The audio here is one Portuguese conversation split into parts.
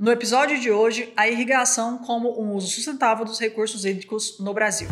No episódio de hoje, a irrigação como um uso sustentável dos recursos hídricos no Brasil.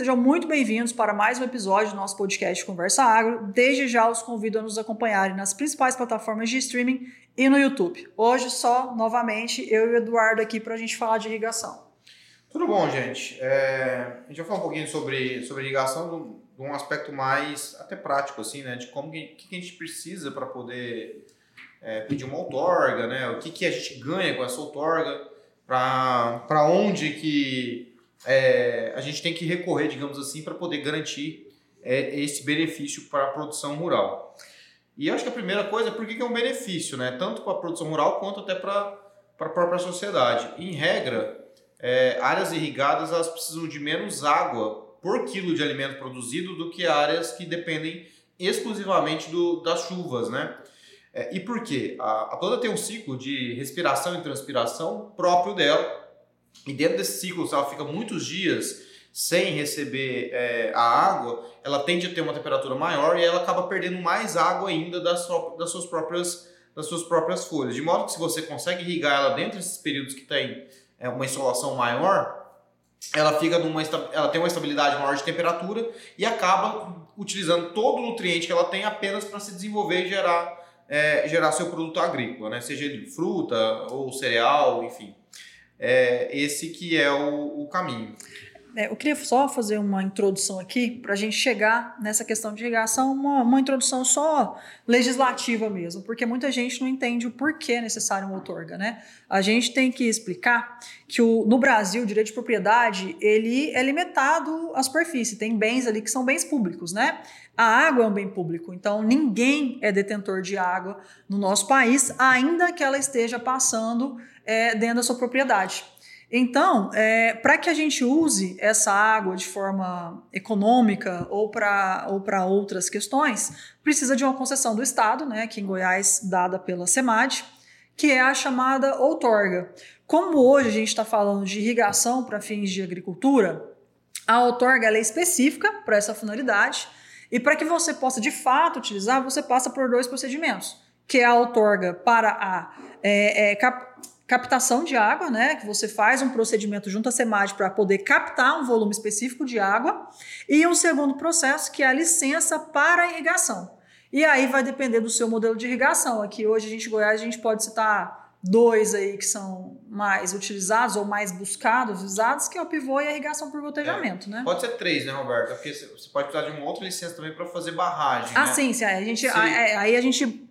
Sejam muito bem-vindos para mais um episódio do nosso podcast Conversa Agro. Desde já os convido a nos acompanharem nas principais plataformas de streaming e no YouTube. Hoje só, novamente, eu e o Eduardo aqui para a gente falar de irrigação. Tudo bom, gente? É, a gente vai falar um pouquinho sobre, sobre irrigação de um aspecto mais até prático, assim, né? De como que, que a gente precisa para poder é, pedir uma outorga, né? O que, que a gente ganha com essa outorga, para onde que é, a gente tem que recorrer, digamos assim, para poder garantir é, esse benefício para a produção rural. E eu acho que a primeira coisa é porque é um benefício, né? Tanto para a produção rural quanto até para a própria sociedade. Em regra, é, áreas irrigadas elas precisam de menos água por quilo de alimento produzido do que áreas que dependem exclusivamente do, das chuvas, né? É, e por quê? A, a planta tem um ciclo de respiração e transpiração próprio dela. E dentro desse ciclo, se ela fica muitos dias sem receber é, a água, ela tende a ter uma temperatura maior e ela acaba perdendo mais água ainda das, das, suas, próprias, das suas próprias folhas. De modo que se você consegue irrigar ela dentro desses períodos que tem é, uma insolação maior, ela fica numa ela tem uma estabilidade maior de temperatura e acaba utilizando todo o nutriente que ela tem apenas para se desenvolver e gerar é, gerar seu produto agrícola, né? seja ele fruta ou cereal, enfim. É, esse que é o, o caminho. É, eu queria só fazer uma introdução aqui para a gente chegar nessa questão de irrigação, uma, uma, introdução só legislativa mesmo, porque muita gente não entende o porquê é necessário uma outorga, né? A gente tem que explicar que o, no Brasil o direito de propriedade ele é limitado à superfície, tem bens ali que são bens públicos, né? A água é um bem público, então ninguém é detentor de água no nosso país, ainda que ela esteja passando é, dentro da sua propriedade. Então, é, para que a gente use essa água de forma econômica ou para ou outras questões, precisa de uma concessão do Estado, né, aqui em Goiás, dada pela SEMAD, que é a chamada outorga. Como hoje a gente está falando de irrigação para fins de agricultura, a outorga é específica para essa finalidade e para que você possa de fato utilizar, você passa por dois procedimentos, que é a outorga para a é, é, captação de água, né? Que você faz um procedimento junto à SEMAD para poder captar um volume específico de água, e um segundo processo que é a licença para irrigação. E aí vai depender do seu modelo de irrigação. Aqui hoje a gente em Goiás a gente pode citar dois aí que são mais utilizados ou mais buscados, usados, que é o pivô e a irrigação por gotejamento, é. né? Pode ser três, né, Roberto? Porque você pode precisar de uma outra licença também para fazer barragem. Ah, né? sim, sim. A gente, sim. aí a gente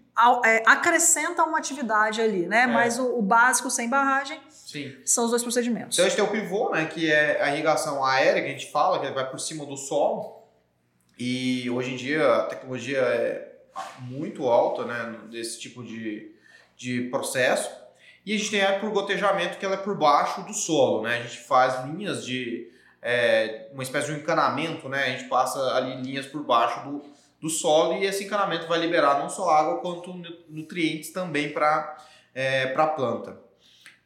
acrescenta uma atividade ali, né? É. Mas o, o, básico sem barragem Sim. são os dois procedimentos. Então a gente tem o pivô, né? Que é a irrigação aérea, que a gente fala, que vai por cima do solo. E hoje em dia a tecnologia é muito alta, né? Desse tipo de, de processo. E a gente tem a por gotejamento, que ela é por baixo do solo, né? A gente faz linhas de... É, uma espécie de um encanamento, né? A gente passa ali linhas por baixo do, do solo e esse encanamento vai liberar não só água quanto nutrientes também para é, a planta.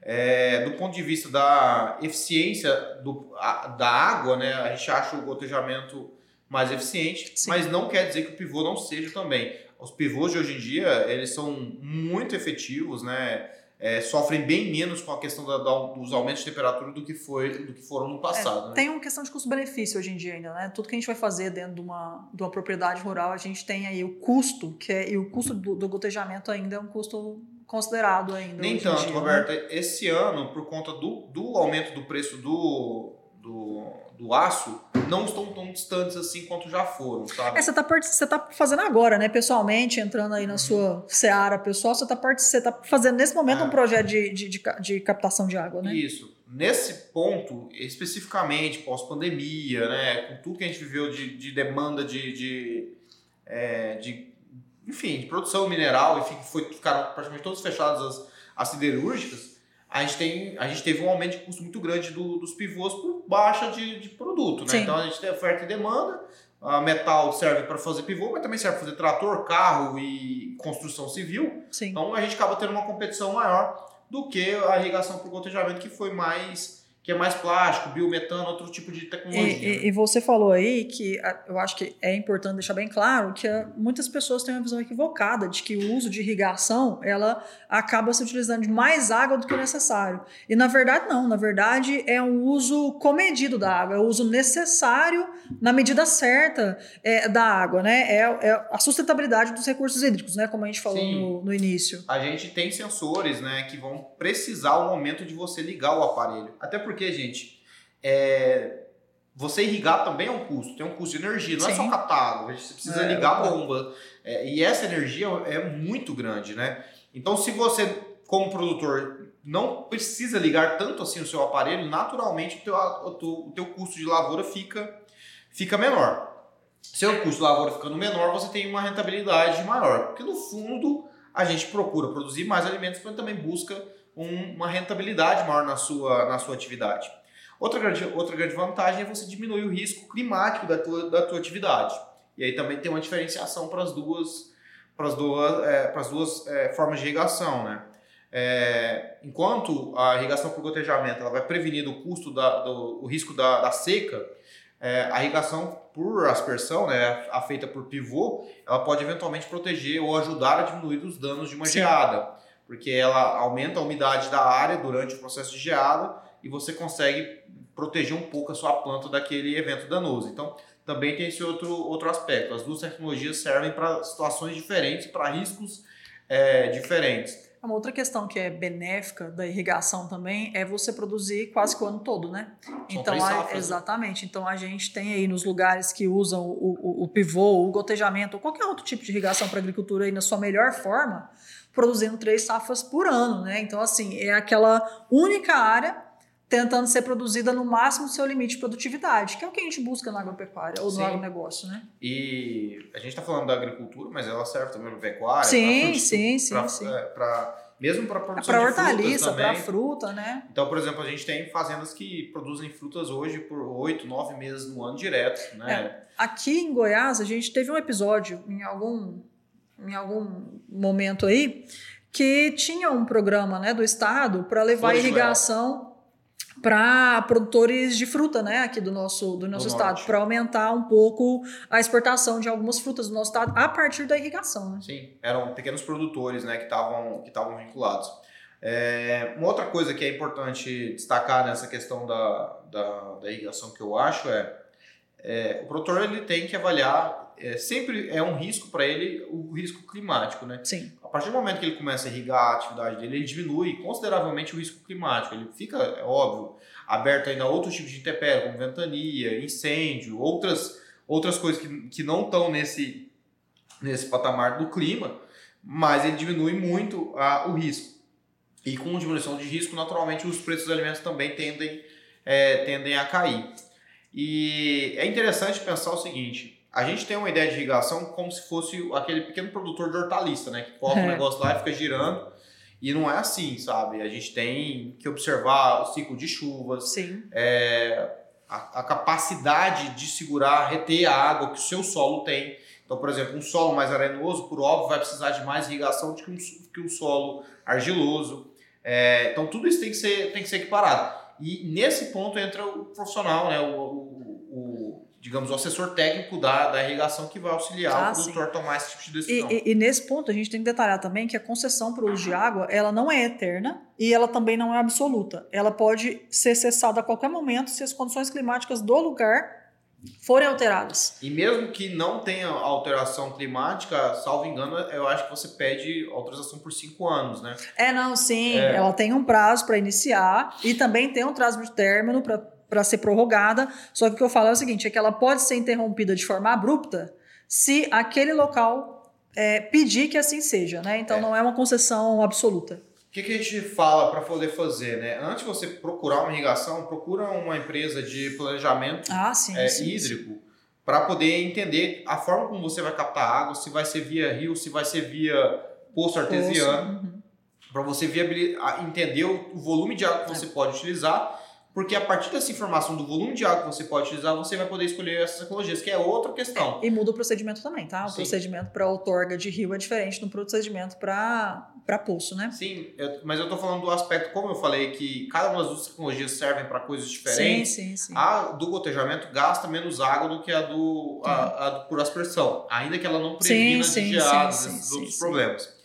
É, do ponto de vista da eficiência do, a, da água, né, a gente acha o gotejamento mais eficiente, Sim. mas não quer dizer que o pivô não seja também. Os pivôs de hoje em dia, eles são muito efetivos, né? É, sofrem bem menos com a questão da, da, dos aumentos de temperatura do que, foi, do que foram no passado. É, né? Tem uma questão de custo-benefício hoje em dia ainda, né? Tudo que a gente vai fazer dentro de uma, de uma propriedade rural, a gente tem aí o custo, que é, e o custo do, do gotejamento ainda é um custo considerado ainda. Nem tanto, dia, Roberto. Né? Esse ano, por conta do, do aumento do preço do, do, do aço, não estão tão distantes assim quanto já foram, sabe? É, você está você tá fazendo agora, né? Pessoalmente, entrando aí na uhum. sua seara pessoal, você está você tá fazendo nesse momento é. um projeto de, de, de, de, captação de água, né? Isso. Nesse ponto, especificamente, pós-pandemia, né? Com tudo que a gente viveu de, de demanda de, de, é, de, enfim, de produção mineral, enfim, foi, ficaram praticamente todos fechados as, as siderúrgicas, a gente, tem, a gente teve um aumento de custo muito grande do, dos pivôs por baixa de, de produto. Né? Então a gente tem oferta e demanda. A metal serve para fazer pivô, mas também serve para fazer trator, carro e construção civil. Sim. Então a gente acaba tendo uma competição maior do que a irrigação por gotejamento, que foi mais que é mais plástico, biometano, outro tipo de tecnologia. E, e, você falou aí que eu acho que é importante deixar bem claro que muitas pessoas têm uma visão equivocada de que o uso de irrigação ela acaba se utilizando de mais água do que o necessário. E na verdade não, na verdade é um uso comedido da água, é o uso necessário na medida certa é, da água, né? É, é, a sustentabilidade dos recursos hídricos, né? Como a gente falou no, no, início. A gente tem sensores, né, que vão precisar o momento de você ligar o aparelho, até porque porque, gente, é, você irrigar também é um custo, tem um custo de energia, não Sim. é só captar água, você precisa é, ligar a bomba. É, e essa energia é muito grande, né? Então, se você, como produtor, não precisa ligar tanto assim o seu aparelho, naturalmente o teu, o teu, o teu custo de lavoura fica, fica menor. Se o custo de lavoura ficando menor, você tem uma rentabilidade maior. Porque no fundo, a gente procura produzir mais alimentos, mas também busca um, uma rentabilidade maior na sua, na sua atividade. Outra grande, outra grande vantagem é você diminuir o risco climático da tua, da tua atividade. E aí também tem uma diferenciação para as duas, para as duas, é, para as duas é, formas de irrigação, né? É, enquanto a irrigação por gotejamento ela vai prevenir o custo da, do o risco da, da seca, é, a irrigação por aspersão, né, a feita por pivô, ela pode eventualmente proteger ou ajudar a diminuir os danos de uma Sim. geada porque ela aumenta a umidade da área durante o processo de geada e você consegue proteger um pouco a sua planta daquele evento danoso. Então, também tem esse outro, outro aspecto. As duas tecnologias servem para situações diferentes, para riscos é, diferentes. Uma outra questão que é benéfica da irrigação também é você produzir quase que o ano todo, né? São então, safras, né? exatamente. Né? Então a gente tem aí nos lugares que usam o, o, o pivô, o gotejamento, ou qualquer outro tipo de irrigação para agricultura aí na sua melhor forma, produzindo três safras por ano, né? Então, assim, é aquela única área tentando ser produzida no máximo do seu limite de produtividade, que é o que a gente busca na agropecuária ou no agronegócio, né? E a gente está falando da agricultura, mas ela serve também para pecuária, sim, sim, sim, pra, sim. É, pra, mesmo para produção pra hortaliça, para fruta, né? Então, por exemplo, a gente tem fazendas que produzem frutas hoje por oito, nove meses no ano direto, né? É. Aqui em Goiás, a gente teve um episódio em algum em algum momento aí, que tinha um programa né, do Estado para levar irrigação para produtores de fruta, né, aqui do nosso, do nosso do estado, para aumentar um pouco a exportação de algumas frutas do nosso estado a partir da irrigação. Né? Sim, eram pequenos produtores né, que estavam que estavam vinculados. É, uma outra coisa que é importante destacar nessa questão da, da, da irrigação que eu acho é, é o produtor ele tem que avaliar é, sempre é um risco para ele o risco climático, né? Sim. A partir do momento que ele começa a irrigar a atividade dele, ele diminui consideravelmente o risco climático. Ele fica, é óbvio, aberto ainda a outros tipos de intempéries, como ventania, incêndio, outras, outras coisas que, que não estão nesse, nesse patamar do clima, mas ele diminui muito a, o risco. E com diminuição de risco, naturalmente, os preços dos alimentos também tendem, é, tendem a cair. E é interessante pensar o seguinte: a gente tem uma ideia de irrigação como se fosse aquele pequeno produtor de hortaliça, né? Que coloca o é. um negócio lá e fica girando. E não é assim, sabe? A gente tem que observar o ciclo de chuvas, Sim. É, a, a, capacidade de segurar, reter a água que o seu solo tem. Então, por exemplo, um solo mais arenoso, por óbvio, vai precisar de mais irrigação do que um, que um solo argiloso. É, então, tudo isso tem que ser, tem que ser equiparado. E nesse ponto entra o profissional, né? o digamos, o assessor técnico da, da irrigação que vai auxiliar ah, o produtor sim. a tomar esse tipo de decisão. E, e, e, nesse ponto a gente tem que detalhar também que a concessão para o uso de água ela não é eterna e ela também não é absoluta. Ela pode ser cessada a qualquer momento se as condições climáticas do lugar forem alteradas. E mesmo que não tenha alteração climática, salvo engano, eu acho que você pede autorização por cinco anos, né? É, não, sim. É. Ela tem um prazo para iniciar e também tem um prazo de término para para ser prorrogada. Só que o que eu falo é o seguinte: é que ela pode ser interrompida de forma abrupta se aquele local é, pedir que assim seja, né? Então é. não é uma concessão absoluta. O que, que, a gente fala para poder fazer, né? Antes de você procurar uma irrigação, procura uma empresa de planejamento ah, sim, é, sim, hídrico para poder entender a forma como você vai captar água, se vai ser via rio, se vai ser via poço artesiano, uhum. para você viabilizar, entender o volume de água que você é. pode utilizar porque a partir dessa informação do volume de água que você pode utilizar, você vai poder escolher essas ecologias, que é outra questão. E muda o procedimento também, tá? O Sim. procedimento para outorga de rio é diferente do procedimento para poço, né? Sim, eu, mas eu estou falando do aspecto, como eu falei, que cada uma das tecnologias servem para coisas diferentes. Sim, sim, sim. A do gotejamento gasta menos água do que a do, a, a do por aspersão, ainda que ela não previna sim, de geadas, esses outros problemas.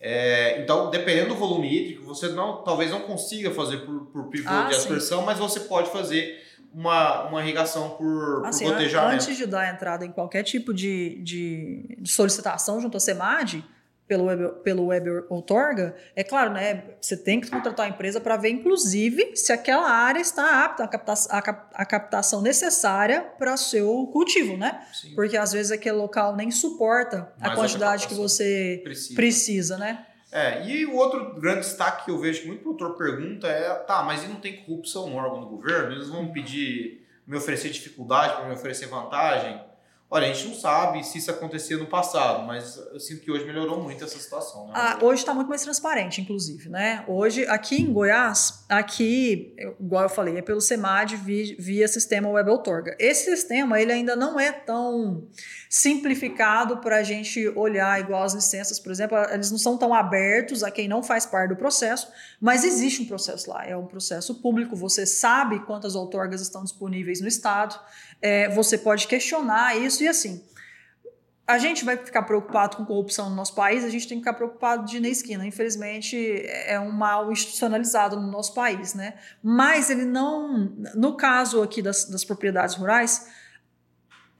É, então, dependendo do volume hídrico, você não, talvez não consiga fazer por, por pivô ah, de aspersão, sim. mas você pode fazer uma, uma irrigação por, assim, por gotejamento. Antes de dar entrada em qualquer tipo de, de, de solicitação junto à SEMAD, pelo web, pelo web outorga, é claro, né? Você tem que contratar a empresa para ver, inclusive, se aquela área está apta à captação, à captação necessária para o seu cultivo, né? Sim. Porque às vezes aquele local nem suporta a quantidade que você precisa. precisa, né? É, e o outro grande destaque que eu vejo que muito produtor pergunta é: tá, mas e não tem corrupção no órgão do governo? Eles vão pedir, me oferecer dificuldade para me oferecer vantagem? Olha, a gente não sabe se isso acontecia no passado, mas eu sinto que hoje melhorou muito essa situação. Né? Ah, hoje está muito mais transparente, inclusive, né? Hoje, aqui em Goiás, aqui, igual eu falei, é pelo SEMAD via, sistema Web Outorga. Esse sistema, ele ainda não é tão simplificado para a gente olhar igual as licenças, por exemplo, eles não são tão abertos a quem não faz parte do processo, mas existe um processo lá, é um processo público, você sabe quantas outorgas estão disponíveis no estado, é, você pode questionar isso e assim. A gente vai ficar preocupado com corrupção no nosso país, a gente tem que ficar preocupado de na esquina. Infelizmente, é um mal institucionalizado no nosso país, né? Mas ele não. No caso aqui das, das propriedades rurais,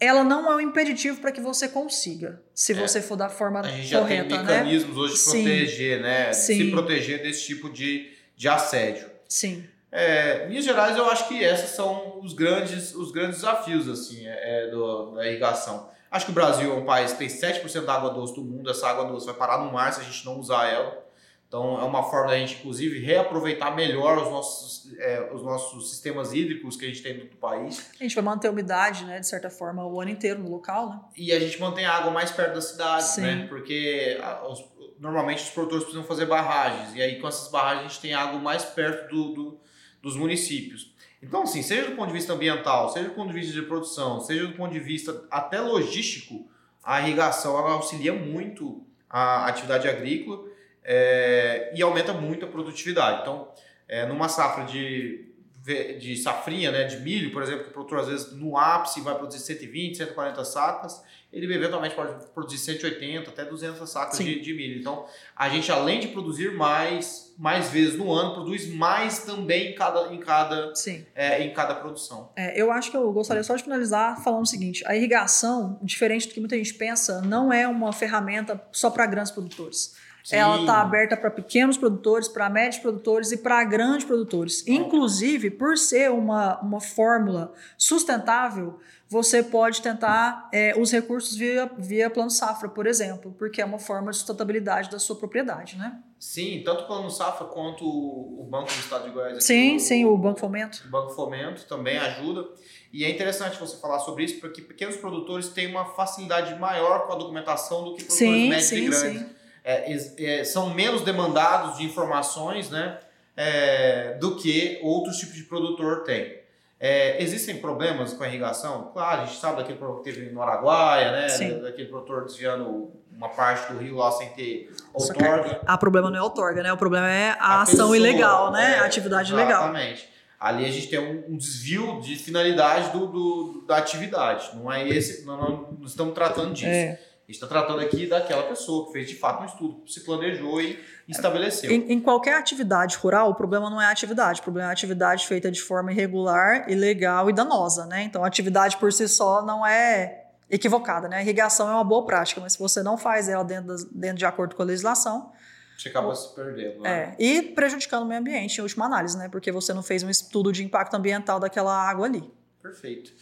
ela não é um impeditivo para que você consiga, se é. você for da forma correta. A gente correta, já tem né? mecanismos né? hoje de Sim. proteger, né? Sim. Se proteger desse tipo de, de assédio. Sim. É, Minas Gerais, eu acho que esses são os grandes, os grandes desafios assim, é, é, do, da irrigação. Acho que o Brasil é um país que tem 7% da água doce do mundo. Essa água doce vai parar no mar se a gente não usar ela. Então, é uma forma da gente, inclusive, reaproveitar melhor os nossos, é, os nossos sistemas hídricos que a gente tem no país. A gente vai manter a umidade, né, de certa forma, o ano inteiro no local, né? E a gente mantém a água mais perto da cidade, Sim. né? Porque a, os, normalmente os produtores precisam fazer barragens. E aí, com essas barragens, a gente tem água mais perto do, do dos municípios. Então, assim, seja do ponto de vista ambiental, seja do ponto de vista de produção, seja do ponto de vista até logístico, a irrigação ela auxilia muito a atividade agrícola é, e aumenta muito a produtividade. Então, é, numa safra de, de safrinha, né, de milho, por exemplo, que o produtor às vezes no ápice vai produzir 120, 140 sacas, ele eventualmente pode produzir 180 até 200 sacas de, de, milho. Então, a gente além de produzir mais, mais vezes no ano, produz mais também em cada, em cada. É, em cada produção. É, eu acho que eu gostaria só de finalizar falando o seguinte: a irrigação, diferente do que muita gente pensa, não é uma ferramenta só para grandes produtores. Sim. Ela está aberta para pequenos produtores, para médios produtores e para grandes produtores. Inclusive, por ser uma, uma fórmula sustentável, você pode tentar é, os recursos via, via plano safra, por exemplo, porque é uma forma de sustentabilidade da sua propriedade, né? Sim, tanto o plano safra quanto o Banco do Estado de Goiás. Aqui, sim, o, sim, o Banco Fomento. O Banco Fomento também ajuda. E é interessante você falar sobre isso, porque pequenos produtores têm uma facilidade maior com a documentação do que produtores sim, médios sim, e grandes. Sim. É, é, são menos demandados de informações né, é, do que outros tipos de produtor têm. É, existem problemas com a irrigação? Claro, a gente sabe daquele problema que teve no Araguaia, né? Sim. Daquele produtor desviando uma parte do rio lá sem ter outorga. A problema não é outorga, né? O problema é a, a ação pessoa, ilegal, né? A atividade exatamente. ilegal. Exatamente. Ali a gente tem um, um desvio de finalidade do, do, da atividade. Não é esse, não, não estamos tratando disso. É gente está tratando aqui daquela pessoa que fez de fato um estudo, se planejou e estabeleceu. Em, em, qualquer atividade rural, o problema não é a atividade, o problema é a atividade feita de forma irregular, ilegal e danosa, né? Então a atividade por si só não é equivocada, né? A irrigação é uma boa prática, mas se você não faz ela dentro, dentro de acordo com a legislação, você acaba se perdendo. Né? É, e prejudicando o meio ambiente, em última análise, né? Porque você não fez um estudo de impacto ambiental daquela água ali. Perfeito.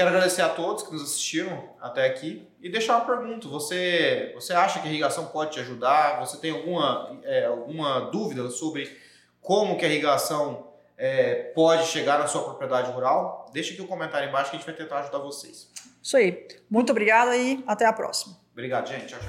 Quero agradecer a todos que nos assistiram até aqui e deixar uma pergunta. Você, você acha que a irrigação pode te ajudar? Você tem alguma, é, alguma dúvida sobre como que a irrigação é, pode chegar na sua propriedade rural? Deixe aqui o um comentário embaixo que a gente vai tentar ajudar vocês. Isso aí. Muito obrigado e até a próxima. Obrigado, gente. Tchau, tchau.